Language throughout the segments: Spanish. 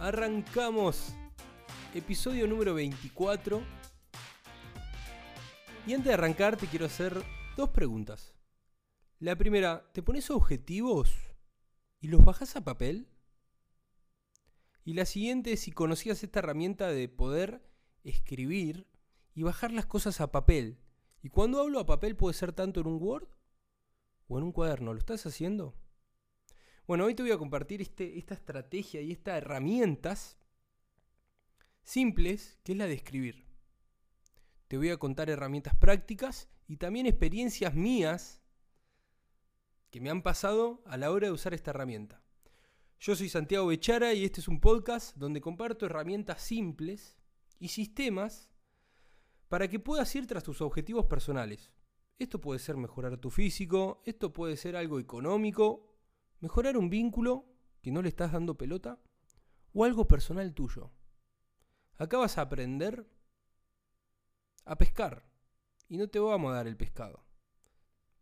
Arrancamos. Episodio número 24. Y antes de arrancar te quiero hacer dos preguntas. La primera, ¿te pones objetivos y los bajas a papel? Y la siguiente si conocías esta herramienta de poder escribir y bajar las cosas a papel. Y cuando hablo a papel puede ser tanto en un Word o en un cuaderno. ¿Lo estás haciendo? Bueno, hoy te voy a compartir este, esta estrategia y estas herramientas simples, que es la de escribir. Te voy a contar herramientas prácticas y también experiencias mías que me han pasado a la hora de usar esta herramienta. Yo soy Santiago Bechara y este es un podcast donde comparto herramientas simples y sistemas para que puedas ir tras tus objetivos personales. Esto puede ser mejorar tu físico, esto puede ser algo económico mejorar un vínculo que no le estás dando pelota o algo personal tuyo. Acá vas a aprender a pescar y no te vamos a dar el pescado.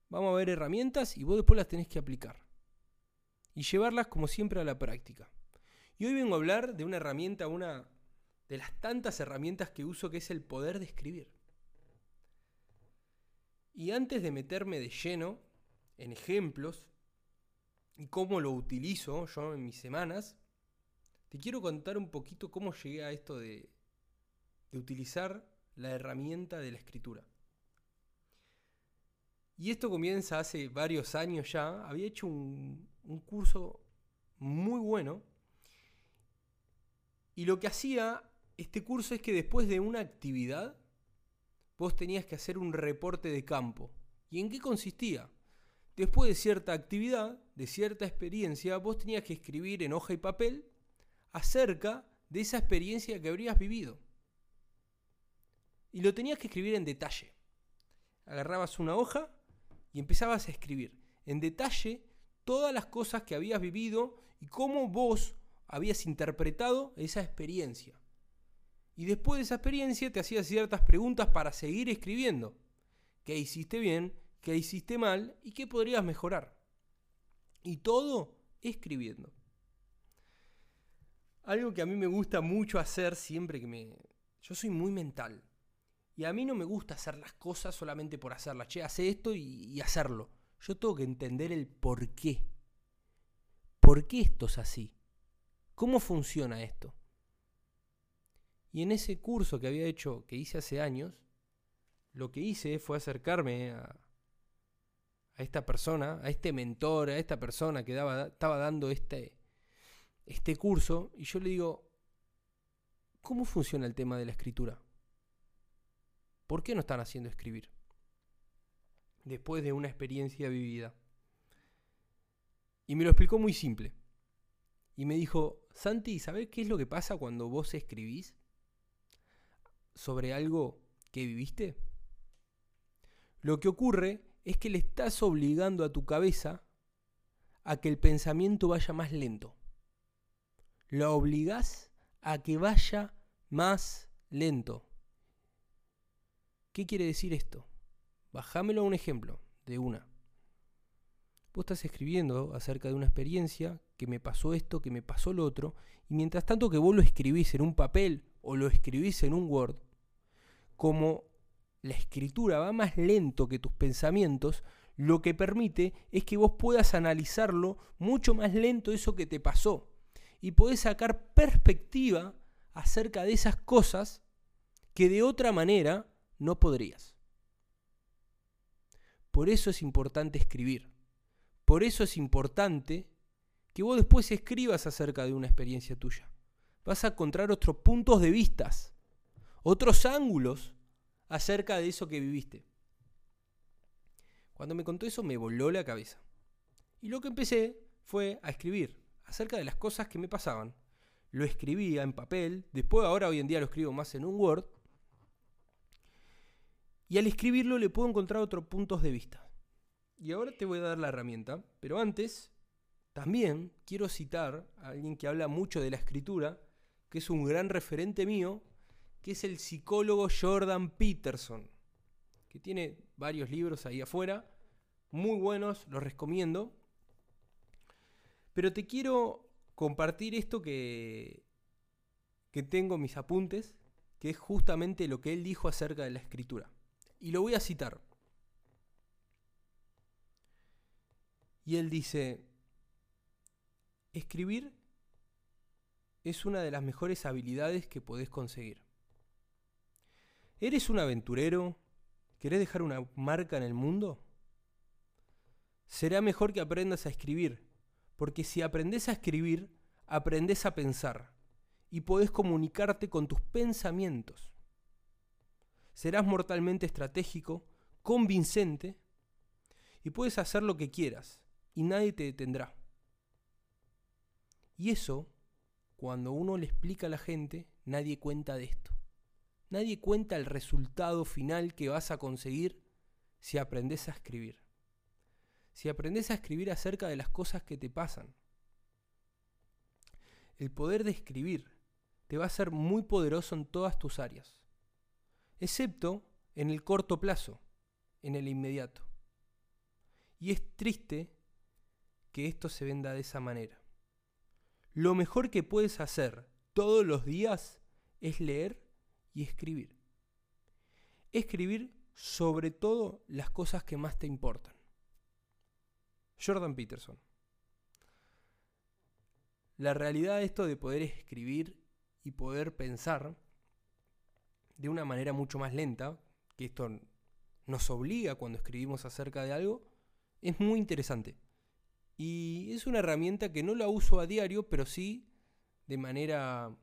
Vamos a ver herramientas y vos después las tenés que aplicar y llevarlas como siempre a la práctica. Y hoy vengo a hablar de una herramienta, una de las tantas herramientas que uso que es el poder de escribir. Y antes de meterme de lleno en ejemplos, y cómo lo utilizo yo en mis semanas, te quiero contar un poquito cómo llegué a esto de, utilizar la herramienta de la escritura. Y esto comienza hace varios años ya. Había hecho un, un curso muy bueno. Y lo que hacía este curso es que después de una actividad, vos tenías que hacer un reporte de campo. ¿Y en qué consistía? Después de cierta actividad, de cierta experiencia, vos tenías que escribir en hoja y papel acerca de esa experiencia que habrías vivido. Y lo tenías que escribir en detalle. Agarrabas una hoja y empezabas a escribir en detalle todas las cosas que habías vivido y cómo vos habías interpretado esa experiencia. Y después de esa experiencia te hacías ciertas preguntas para seguir escribiendo. ¿Qué hiciste bien? Qué hiciste mal y qué podrías mejorar. Y todo escribiendo. Algo que a mí me gusta mucho hacer siempre que me... Yo soy muy mental. Y a mí no me gusta hacer las cosas solamente por hacerlas. Che, hace esto y, y hacerlo. Yo tengo que entender el por qué. ¿Por qué esto es así? ¿Cómo funciona esto? Y en ese curso que había hecho, que hice hace años, lo que hice fue acercarme a, a esta persona, a este mentor, a esta persona que daba, estaba dando este, este curso, y yo le digo, ¿cómo funciona el tema de la escritura? ¿Por qué no están haciendo escribir? Después de una experiencia vivida. Y me lo explicó muy simple. Y me dijo, Santi, ¿sabes qué es lo que pasa cuando vos escribís sobre algo que viviste? Lo que ocurre es que le estás obligando a tu cabeza a que el pensamiento vaya más lento. Lo obligás a que vaya más lento. ¿Qué quiere decir esto? Bajámelo a un ejemplo de una. Vos estás escribiendo acerca de una experiencia, que me pasó esto, que me pasó lo otro, y mientras tanto que vos lo escribís en un papel o lo escribís en un Word, como la escritura va más lento que tus pensamientos, lo que permite es que vos puedas analizarlo mucho más lento eso que te pasó y podés sacar perspectiva acerca de esas cosas que de otra manera no podrías. Por eso es importante escribir. Por eso es importante que vos después escribas acerca de una experiencia tuya. Vas a encontrar otros puntos de vistas, otros ángulos acerca de eso que viviste. Cuando me contó eso me voló la cabeza. Y lo que empecé fue a escribir acerca de las cosas que me pasaban. Lo escribía en papel, después ahora hoy en día lo escribo más en un Word. Y al escribirlo le puedo encontrar otros puntos de vista. Y ahora te voy a dar la herramienta, pero antes también quiero citar a alguien que habla mucho de la escritura, que es un gran referente mío, que es el psicólogo Jordan Peterson, que tiene varios libros ahí afuera, muy buenos, los recomiendo. Pero te quiero compartir esto que, que tengo mis apuntes, que es justamente lo que él dijo acerca de la escritura. Y lo voy a citar. Y él dice, escribir es una de las mejores habilidades que podés conseguir. ¿Eres un aventurero? ¿Querés dejar una marca en el mundo? Será mejor que aprendas a escribir, porque si aprendes a escribir, aprendes a pensar y podés comunicarte con tus pensamientos. Serás mortalmente estratégico, convincente y puedes hacer lo que quieras y nadie te detendrá. Y eso, cuando uno le explica a la gente, nadie cuenta de esto. Nadie cuenta el resultado final que vas a conseguir si aprendes a escribir. Si aprendes a escribir acerca de las cosas que te pasan. El poder de escribir te va a ser muy poderoso en todas tus áreas, excepto en el corto plazo, en el inmediato. Y es triste que esto se venda de esa manera. Lo mejor que puedes hacer todos los días es leer y escribir. Escribir sobre todo las cosas que más te importan. Jordan Peterson. La realidad de esto de poder escribir y poder pensar de una manera mucho más lenta, que esto nos obliga cuando escribimos acerca de algo, es muy interesante. Y es una herramienta que no la uso a diario, pero sí de manera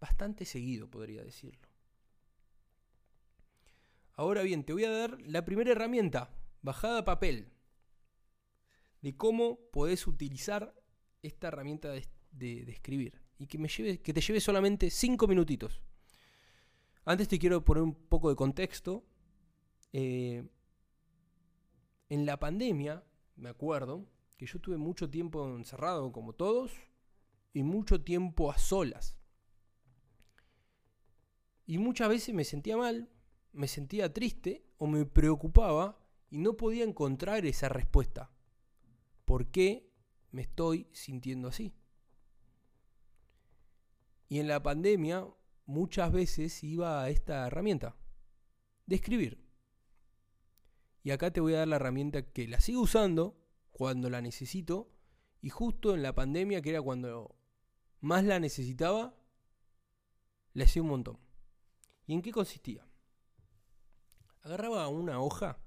bastante seguido, podría decirlo. Ahora bien, te voy a dar la primera herramienta, bajada a papel, de cómo podés utilizar esta herramienta de, escribir y que, me lleve, que te lleve solamente 5 minutitos. Antes te quiero poner un poco de contexto. Eh, en la pandemia, me acuerdo que yo tuve mucho tiempo encerrado como todos y mucho tiempo a solas. Y muchas veces me sentía mal, me sentía triste o me preocupaba y no podía encontrar esa respuesta. ¿Por qué me estoy sintiendo así? Y en la pandemia muchas veces iba a esta herramienta de escribir. Y acá te voy a dar la herramienta que la sigo usando cuando la necesito y justo en la pandemia, que era cuando más la necesitaba, le hacía un montón. ¿Y en qué consistía? Agarraba una hoja.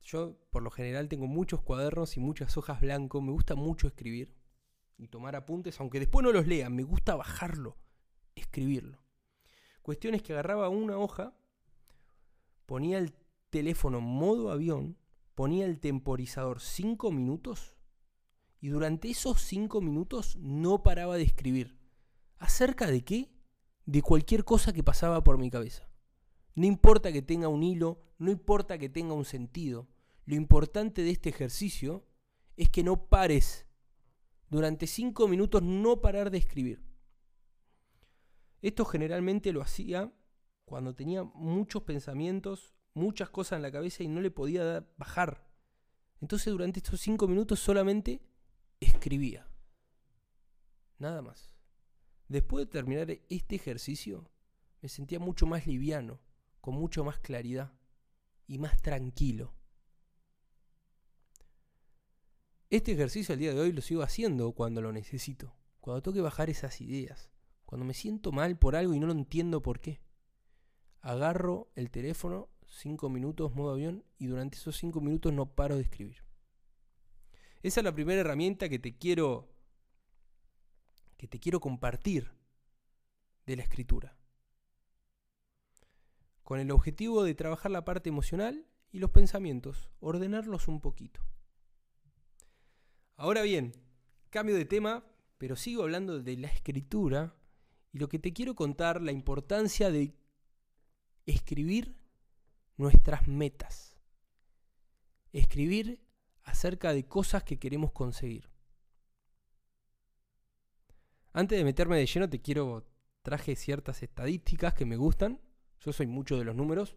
Yo por lo general tengo muchos cuadernos y muchas hojas blancas. Me gusta mucho escribir y tomar apuntes, aunque después no los lea. Me gusta bajarlo, escribirlo. Cuestión es que agarraba una hoja, ponía el teléfono modo avión, ponía el temporizador 5 minutos y durante esos 5 minutos no paraba de escribir. ¿Acerca de qué? De cualquier cosa que pasaba por mi cabeza. No importa que tenga un hilo, no importa que tenga un sentido. Lo importante de este ejercicio es que no pares. Durante cinco minutos no parar de escribir. Esto generalmente lo hacía cuando tenía muchos pensamientos, muchas cosas en la cabeza y no le podía bajar. Entonces durante estos cinco minutos solamente escribía. Nada más. Después de terminar este ejercicio, me sentía mucho más liviano, con mucho más claridad y más tranquilo. Este ejercicio al día de hoy lo sigo haciendo cuando lo necesito, cuando tengo que bajar esas ideas, cuando me siento mal por algo y no lo entiendo por qué. Agarro el teléfono, cinco minutos, modo avión, y durante esos cinco minutos no paro de escribir. Esa es la primera herramienta que te quiero que te quiero compartir de la escritura. Con el objetivo de trabajar la parte emocional y los pensamientos, ordenarlos un poquito. Ahora bien, cambio de tema, pero sigo hablando de la escritura y lo que te quiero contar, la importancia de escribir nuestras metas. Escribir acerca de cosas que queremos conseguir. Antes de meterme de lleno, te quiero. Traje ciertas estadísticas que me gustan. Yo soy mucho de los números.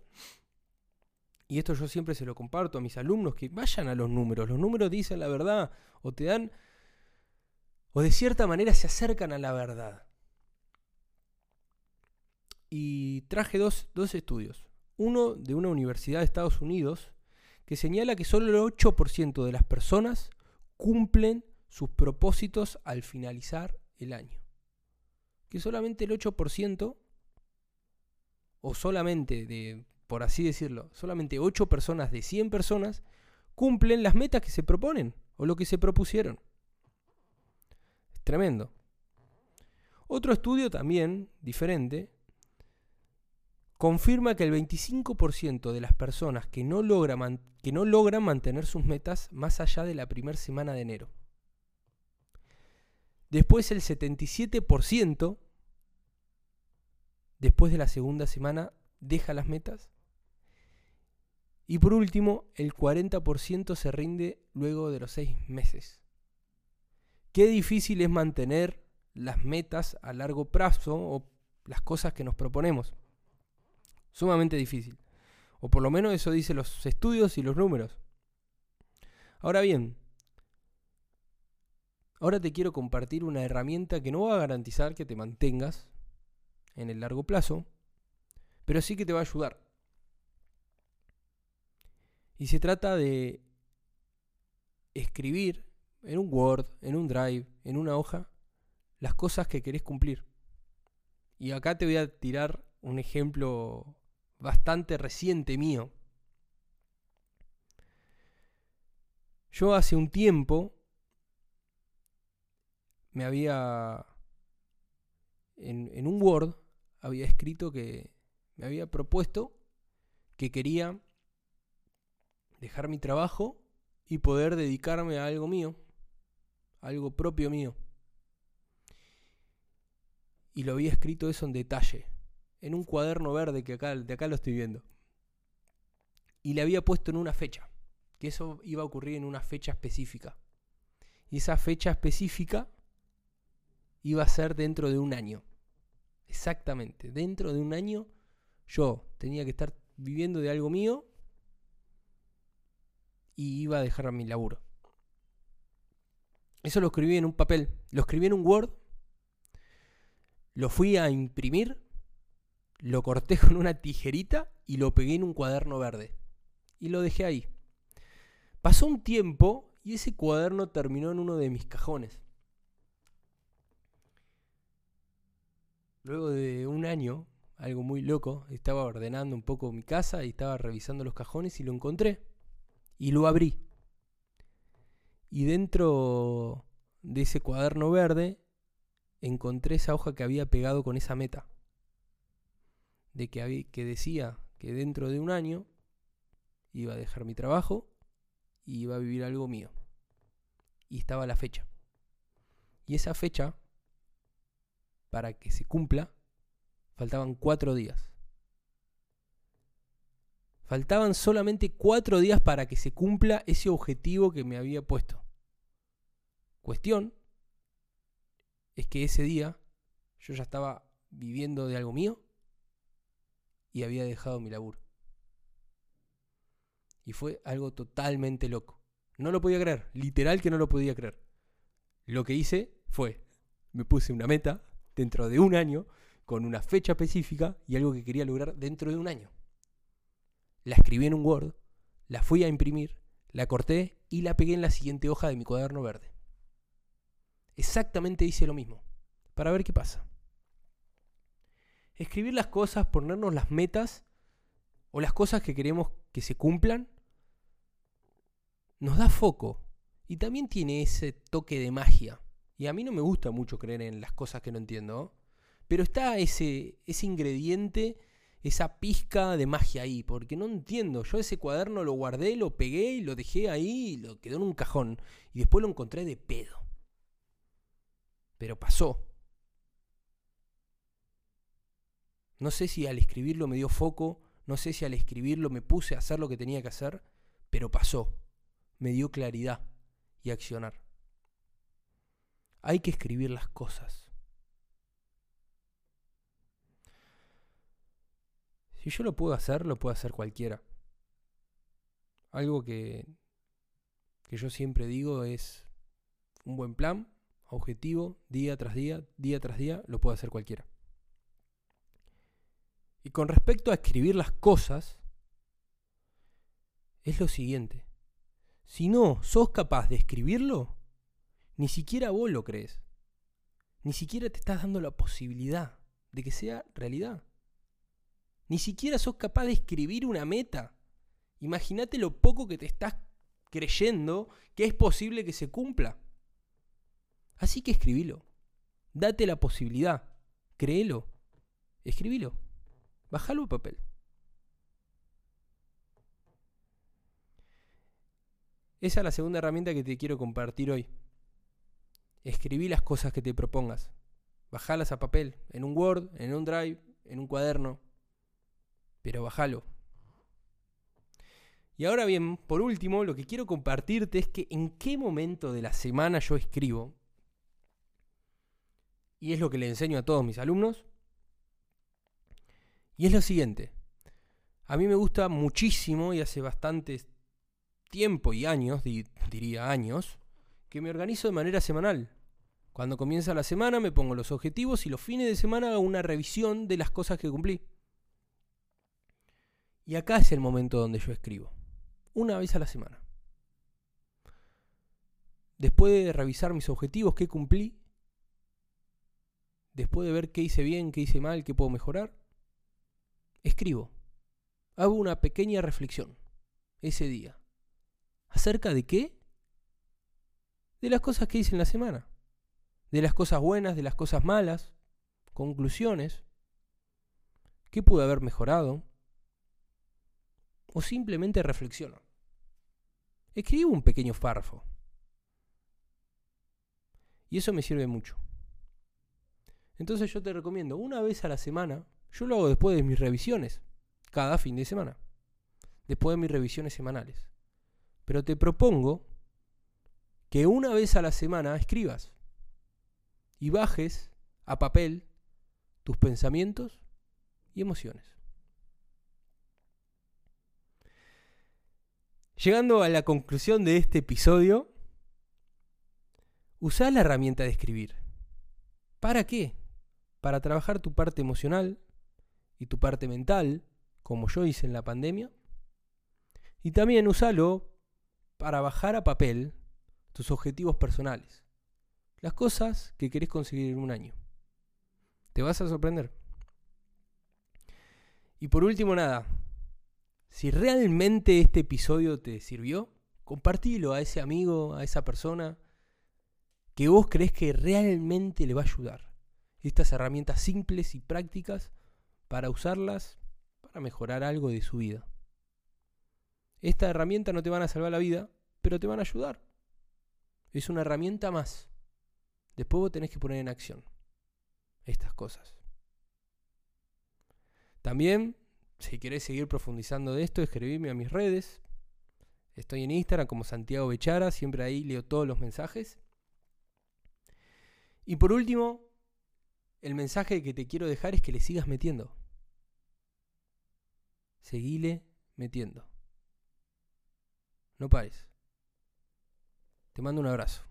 Y esto yo siempre se lo comparto a mis alumnos, que vayan a los números. Los números dicen la verdad o te dan o de cierta manera se acercan a la verdad. Y traje dos, dos estudios. Uno de una universidad de Estados Unidos que señala que solo el 8% de las personas cumplen sus propósitos al finalizar el año. Que solamente el 8%, o solamente de, por así decirlo, solamente 8 personas de 100 personas cumplen las metas que se proponen o lo que se propusieron. Es tremendo. Otro estudio también, diferente, confirma que el 25% de las personas que no, que no logran mantener sus metas más allá de la primera semana de enero. Después el 77%, después de la segunda semana, deja las metas. Y por último, el 40% se rinde luego de los seis meses. Qué difícil es mantener las metas a largo plazo o las cosas que nos proponemos. Sumamente difícil. O por lo menos eso dicen los estudios y los números. Ahora bien, ahora te quiero compartir una herramienta que no va a garantizar que te mantengas en el largo plazo, pero sí que te va a ayudar. Y se trata de escribir en un Word, en un Drive, en una hoja, las cosas que querés cumplir. Y acá te voy a tirar un ejemplo bastante reciente mío. Yo hace un tiempo me había, en, un Word, había escrito que me había propuesto que quería dejar mi trabajo y poder dedicarme a algo mío, algo propio mío. Y lo había escrito eso en detalle en un cuaderno verde que acá, de acá lo estoy viendo. Y le había puesto en una fecha, que eso iba a ocurrir en una fecha específica. Y esa fecha específica iba a ser dentro de un año. Exactamente, dentro de un año yo tenía que estar viviendo de algo mío y iba a dejar mi laburo. Eso lo escribí en un papel, lo escribí en un Word, lo fui a imprimir lo corté con una tijerita y lo pegué en un cuaderno verde. Y lo dejé ahí. Pasó un tiempo y ese cuaderno terminó en uno de mis cajones. Luego de un año, algo muy loco, estaba ordenando un poco mi casa y estaba revisando los cajones y lo encontré. Y lo abrí. Y dentro de ese cuaderno verde encontré esa hoja que había pegado con esa meta de que, que decía que dentro de un año iba a dejar mi trabajo y iba a vivir algo mío. Y estaba la fecha. Y esa fecha, para que se cumpla, faltaban cuatro días. Faltaban solamente cuatro días para que se cumpla ese objetivo que me había puesto. Cuestión es que ese día yo ya estaba viviendo de algo mío y había dejado mi laburo. Y fue algo totalmente loco. No lo podía creer, literal que no lo podía creer. Lo que hice fue, me puse una meta dentro de un año, con una fecha específica y algo que quería lograr dentro de un año. La escribí en un Word, la fui a imprimir, la corté y la pegué en la siguiente hoja de mi cuaderno verde. Exactamente hice lo mismo, para ver qué pasa escribir las cosas, ponernos las metas o las cosas que queremos que se cumplan, nos da foco y también tiene ese toque de magia. Y a mí no me gusta mucho creer en las cosas que no entiendo, pero está ese, ese ingrediente, esa pizca de magia ahí, porque no entiendo. Yo ese cuaderno lo guardé, lo pegué y lo dejé ahí y lo quedó en un cajón. Y después lo encontré de pedo. Pero pasó. No sé si al escribirlo me dio foco, no sé si al escribirlo me puse a hacer lo que tenía que hacer, pero pasó. Me dio claridad y accionar. Hay que escribir las cosas. Si yo lo puedo hacer, lo puede hacer cualquiera. Algo que, que yo siempre digo es un buen plan objetivo, día tras día, día tras día, lo puede hacer cualquiera. Y con respecto a escribir las cosas, es lo siguiente. Si no sos capaz de escribirlo, ni siquiera vos lo crees. Ni siquiera te estás dando la posibilidad de que sea realidad. Ni siquiera sos capaz de escribir una meta. Imagínate lo poco que te estás creyendo que es posible que se cumpla. Así que escribilo. Date la posibilidad. Créelo. Escribilo. Bájalo a papel. Esa es la segunda herramienta que te quiero compartir hoy. Escribí las cosas que te propongas. Bajalas a papel, en un Word, en un Drive, en un cuaderno. Pero bájalo. Y ahora bien, por último, lo que quiero compartirte es que en qué momento de la semana yo escribo. Y es lo que le enseño a todos mis alumnos. Y es lo siguiente. A mí me gusta muchísimo y hace bastante tiempo y años, diría años, que me organizo de manera semanal. Cuando comienza la semana me pongo los objetivos y los fines de semana hago una revisión de las cosas que cumplí. Y acá es el momento donde yo escribo. Una vez a la semana. Después de revisar mis objetivos, qué cumplí. Después de ver qué hice bien, qué hice mal, qué puedo mejorar. Escribo. Hago una pequeña reflexión ese día. ¿Acerca de qué? de las cosas que hice en la semana, de las cosas buenas, de las cosas malas, conclusiones, qué pude haber mejorado, o simplemente reflexiono. Escribo un pequeño párrafo. Y eso me sirve mucho. Entonces yo te recomiendo, una vez a la semana, yo lo hago después de mis revisiones, cada fin de semana, después de mis revisiones semanales. Pero te propongo que una vez a la semana escribas y bajes a papel tus pensamientos y emociones. Llegando a la conclusión de este episodio, usa la herramienta de escribir. ¿Para qué? Para trabajar tu parte emocional y tu parte mental, como yo hice en la pandemia. Y también usalo para bajar a papel tus objetivos personales, las cosas que querés conseguir en un año. Te vas a sorprender. Y por último, nada, si realmente este episodio te sirvió, compartilo a ese amigo, a esa persona que vos crees que realmente le va a ayudar. Estas herramientas simples y prácticas para usarlas para mejorar algo de su vida. Esta herramienta no te van a salvar la vida, pero te van a ayudar. Es una herramienta más. Después vos tenés que poner en acción estas cosas. También, si querés seguir profundizando de esto, escribime a mis redes. Estoy en Instagram como Santiago Bechara, siempre ahí leo todos los mensajes. Y por último, el mensaje que te quiero dejar es que le sigas metiendo. Seguile metiendo. No pares. Te mando un abrazo.